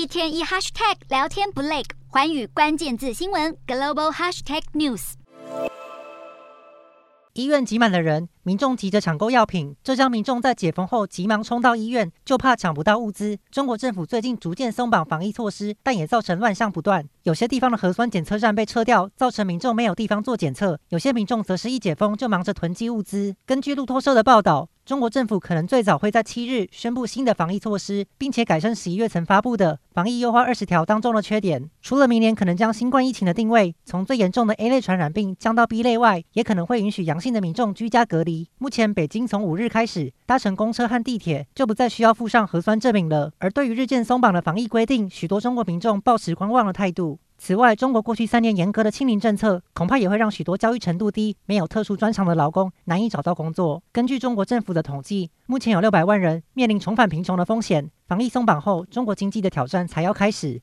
一天一 hashtag 聊天不累，寰宇关键字新闻 global hashtag news。医院挤满了人，民众急着抢购药品。浙江民众在解封后急忙冲到医院，就怕抢不到物资。中国政府最近逐渐松绑防疫措施，但也造成乱象不断。有些地方的核酸检测站被撤掉，造成民众没有地方做检测；有些民众则是一解封就忙着囤积物资。根据路透社的报道，中国政府可能最早会在七日宣布新的防疫措施，并且改善十一月曾发布的防疫优化二十条当中的缺点。除了明年可能将新冠疫情的定位从最严重的 A 类传染病降到 B 类外，也可能会允许阳性的民众居家隔离。目前，北京从五日开始搭乘公车和地铁就不再需要附上核酸证明了。而对于日渐松绑的防疫规定，许多中国民众抱持观望的态度。此外，中国过去三年严格的清零政策，恐怕也会让许多教育程度低、没有特殊专长的劳工难以找到工作。根据中国政府的统计，目前有六百万人面临重返贫穷的风险。防疫松绑后，中国经济的挑战才要开始。